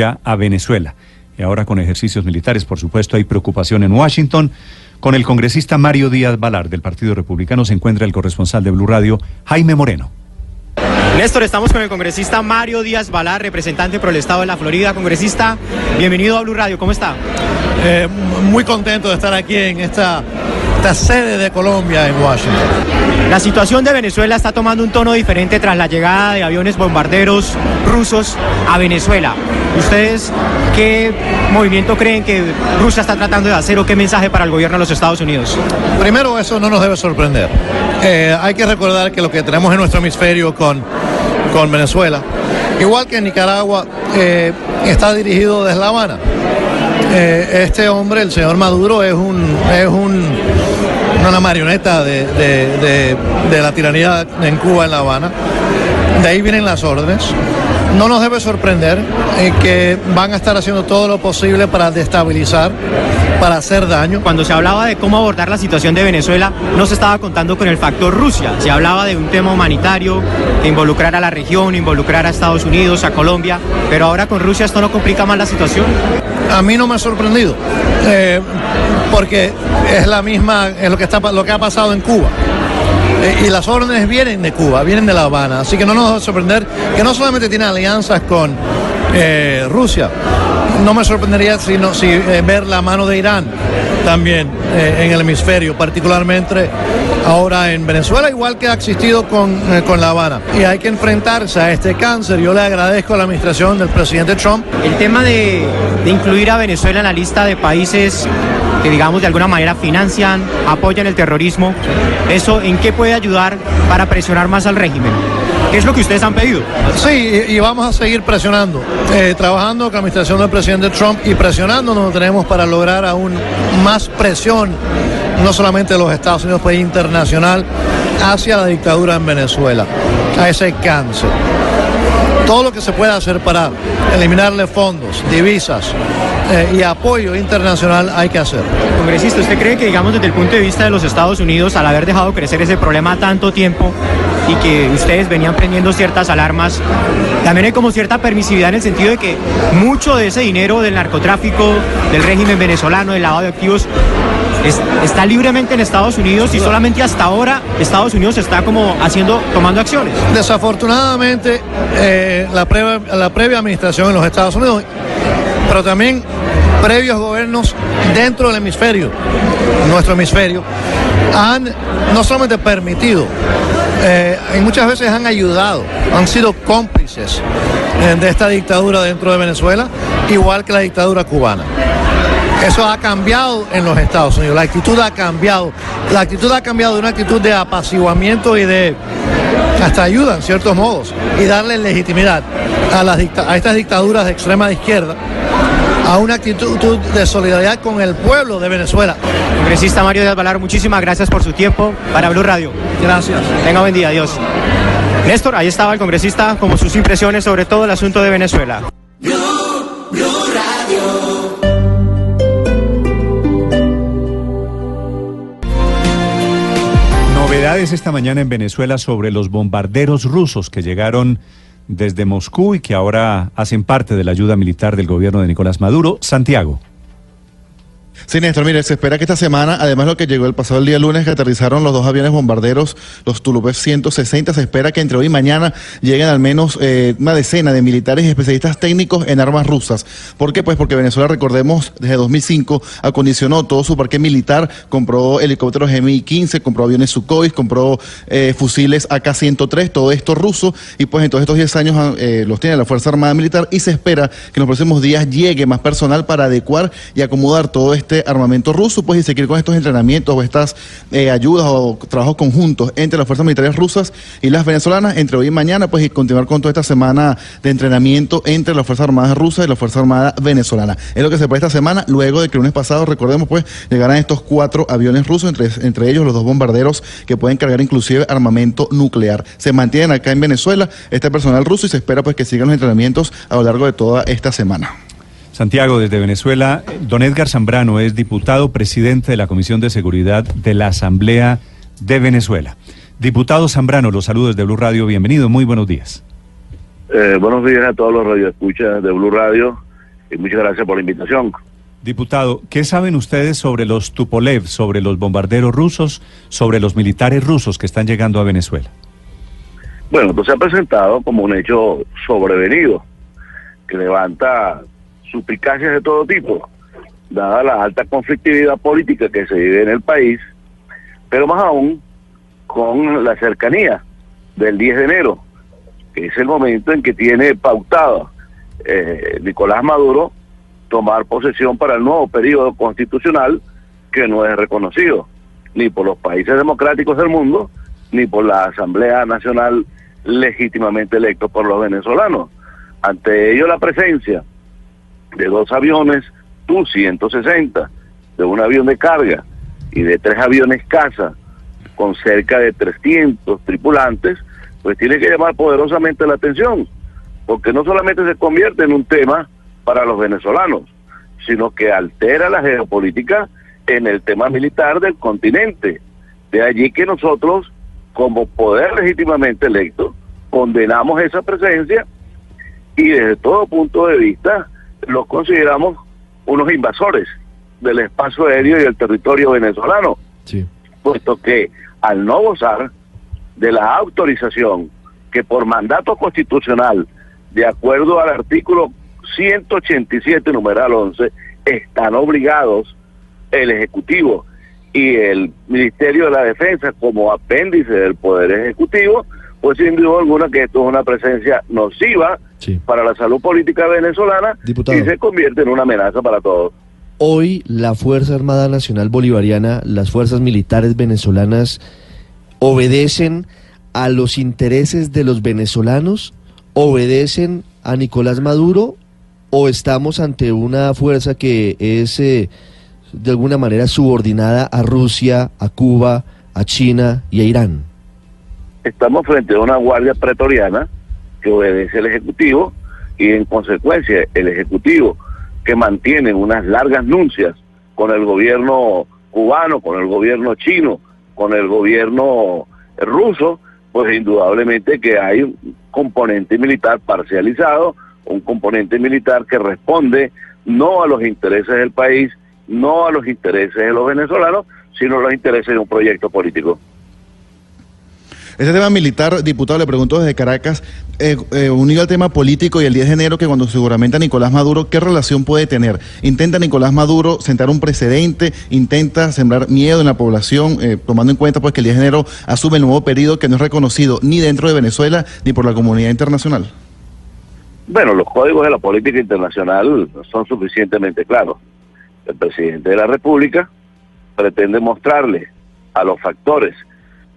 a Venezuela. Y ahora con ejercicios militares, por supuesto, hay preocupación en Washington. Con el congresista Mario Díaz Balar del Partido Republicano se encuentra el corresponsal de Blue Radio, Jaime Moreno. Néstor, estamos con el congresista Mario Díaz Balar, representante por el Estado de la Florida. Congresista, bienvenido a Blue Radio, ¿cómo está? Eh, muy contento de estar aquí en esta, esta sede de Colombia en Washington. La situación de Venezuela está tomando un tono diferente tras la llegada de aviones bombarderos rusos a Venezuela. ¿Ustedes qué movimiento creen que Rusia está tratando de hacer o qué mensaje para el gobierno de los Estados Unidos? Primero, eso no nos debe sorprender. Eh, hay que recordar que lo que tenemos en nuestro hemisferio con, con Venezuela, igual que en Nicaragua, eh, está dirigido desde La Habana. Eh, este hombre, el señor Maduro, es un, es un una marioneta de, de, la tiranía en Cuba, en La Habana. De ahí vienen las órdenes. No nos debe sorprender eh, que van a estar haciendo todo lo posible para destabilizar, para hacer daño. Cuando se hablaba de cómo abordar la situación de Venezuela, no se estaba contando con el factor Rusia. Se hablaba de un tema humanitario que involucrara a la región, involucrara a Estados Unidos, a Colombia, pero ahora con Rusia esto no complica más la situación. A mí no me ha sorprendido. Eh, porque es la misma, es lo que, está, lo que ha pasado en Cuba. Eh, y las órdenes vienen de Cuba, vienen de La Habana. Así que no nos va a sorprender que no solamente tiene alianzas con eh, Rusia, no me sorprendería sino, si eh, ver la mano de Irán también eh, en el hemisferio, particularmente ahora en Venezuela, igual que ha existido con, con La Habana. Y hay que enfrentarse a este cáncer. Yo le agradezco a la administración del presidente Trump. El tema de incluir a Venezuela en la lista de países que digamos de alguna manera financian, apoyan el terrorismo, ¿eso en qué puede ayudar para presionar más al régimen? ¿Qué es lo que ustedes han pedido? Sí, y, y vamos a seguir presionando, eh, trabajando con la administración del presidente Trump y presionando donde tenemos para lograr aún más presión, no solamente de los Estados Unidos, pues internacional, hacia la dictadura en Venezuela, a ese cáncer. Todo lo que se pueda hacer para eliminarle fondos, divisas, eh, y apoyo internacional hay que hacer. Congresista, ¿usted cree que, digamos, desde el punto de vista de los Estados Unidos, al haber dejado crecer ese problema tanto tiempo y que ustedes venían prendiendo ciertas alarmas, también hay como cierta permisividad en el sentido de que mucho de ese dinero del narcotráfico, del régimen venezolano, del lavado de activos, es, está libremente en Estados Unidos y solamente hasta ahora Estados Unidos está como haciendo, tomando acciones? Desafortunadamente, eh, la, previa, la previa administración en los Estados Unidos pero también previos gobiernos dentro del hemisferio, nuestro hemisferio, han no solamente permitido, eh, y muchas veces han ayudado, han sido cómplices eh, de esta dictadura dentro de Venezuela, igual que la dictadura cubana. Eso ha cambiado en los Estados Unidos, la actitud ha cambiado, la actitud ha cambiado de una actitud de apaciguamiento y de hasta ayuda en ciertos modos y darle legitimidad a, las a estas dictaduras de extrema izquierda a una actitud de solidaridad con el pueblo de Venezuela. Congresista Mario Díaz Balar, muchísimas gracias por su tiempo para Blue Radio. Gracias. Tenga buen día, adiós. Néstor, ahí estaba el congresista como sus impresiones sobre todo el asunto de Venezuela. Blue, Blue Radio. Novedades esta mañana en Venezuela sobre los bombarderos rusos que llegaron desde Moscú y que ahora hacen parte de la ayuda militar del gobierno de Nicolás Maduro. Santiago. Sí, Néstor, mire, se espera que esta semana, además lo que llegó el pasado el día lunes, que aterrizaron los dos aviones bombarderos, los Tupolev 160, se espera que entre hoy y mañana lleguen al menos eh, una decena de militares y especialistas técnicos en armas rusas. ¿Por qué? Pues porque Venezuela, recordemos, desde 2005 acondicionó todo su parque militar, compró helicópteros Mi-15, compró aviones Sukhoi, compró eh, fusiles AK-103, todo esto ruso, y pues en todos estos 10 años eh, los tiene la Fuerza Armada Militar y se espera que en los próximos días llegue más personal para adecuar y acomodar todo este armamento ruso, pues y seguir con estos entrenamientos o estas eh, ayudas o trabajos conjuntos entre las fuerzas militares rusas y las venezolanas entre hoy y mañana, pues y continuar con toda esta semana de entrenamiento entre las Fuerzas Armadas rusas y la Fuerza Armada venezolana. Es lo que se puede esta semana, luego de que el lunes pasado, recordemos, pues llegarán estos cuatro aviones rusos, entre, entre ellos los dos bombarderos que pueden cargar inclusive armamento nuclear. Se mantienen acá en Venezuela este personal ruso y se espera pues que sigan los entrenamientos a lo largo de toda esta semana. Santiago, desde Venezuela, don Edgar Zambrano es diputado presidente de la Comisión de Seguridad de la Asamblea de Venezuela. Diputado Zambrano, los saludos de Blue Radio, bienvenido, muy buenos días. Eh, buenos días a todos los radioescuchas de Blue Radio y muchas gracias por la invitación. Diputado, ¿qué saben ustedes sobre los Tupolev, sobre los bombarderos rusos, sobre los militares rusos que están llegando a Venezuela? Bueno, esto se ha presentado como un hecho sobrevenido, que levanta suplicacias de todo tipo, dada la alta conflictividad política que se vive en el país, pero más aún con la cercanía del 10 de enero, que es el momento en que tiene pautado eh, Nicolás Maduro tomar posesión para el nuevo periodo constitucional que no es reconocido ni por los países democráticos del mundo, ni por la Asamblea Nacional legítimamente electo por los venezolanos. Ante ello la presencia de dos aviones Tu-160, de un avión de carga y de tres aviones caza con cerca de 300 tripulantes, pues tiene que llamar poderosamente la atención, porque no solamente se convierte en un tema para los venezolanos, sino que altera la geopolítica en el tema militar del continente. De allí que nosotros, como poder legítimamente electo, condenamos esa presencia y desde todo punto de vista los consideramos unos invasores del espacio aéreo y del territorio venezolano, puesto que al no gozar de la autorización que por mandato constitucional, de acuerdo al artículo 187, numeral 11, están obligados el Ejecutivo y el Ministerio de la Defensa como apéndice del Poder Ejecutivo, pues sin duda alguna que esto es una presencia nociva para la salud política venezolana y se convierte en una amenaza para todos. Hoy la Fuerza Armada Nacional Bolivariana, las fuerzas militares venezolanas, obedecen a los intereses de los venezolanos, obedecen a Nicolás Maduro o estamos ante una fuerza que es eh, de alguna manera subordinada a Rusia, a Cuba, a China y a Irán? Estamos frente a una guardia pretoriana obedece al Ejecutivo y en consecuencia el Ejecutivo que mantiene unas largas nuncias con el gobierno cubano, con el gobierno chino, con el gobierno ruso, pues indudablemente que hay un componente militar parcializado, un componente militar que responde no a los intereses del país, no a los intereses de los venezolanos, sino a los intereses de un proyecto político. Ese tema militar, diputado, le pregunto desde Caracas, eh, eh, unido al tema político y el 10 de enero, que cuando seguramente a Nicolás Maduro, ¿qué relación puede tener? ¿Intenta Nicolás Maduro sentar un precedente? ¿Intenta sembrar miedo en la población, eh, tomando en cuenta pues que el 10 de enero asume el nuevo periodo que no es reconocido ni dentro de Venezuela ni por la comunidad internacional? Bueno, los códigos de la política internacional son suficientemente claros. El presidente de la República pretende mostrarle a los factores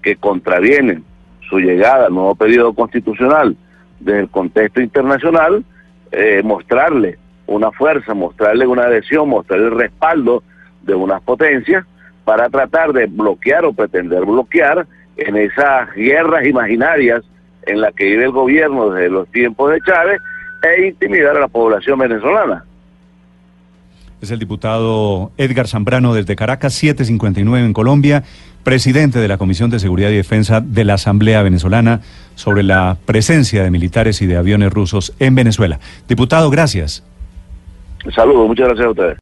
que contravienen su llegada al nuevo periodo constitucional desde el contexto internacional, eh, mostrarle una fuerza, mostrarle una adhesión, mostrarle el respaldo de unas potencias para tratar de bloquear o pretender bloquear en esas guerras imaginarias en las que vive el gobierno desde los tiempos de Chávez e intimidar a la población venezolana. Es el diputado Edgar Zambrano desde Caracas, 759 en Colombia, presidente de la Comisión de Seguridad y Defensa de la Asamblea Venezolana sobre la presencia de militares y de aviones rusos en Venezuela. Diputado, gracias. Saludos, muchas gracias a ustedes.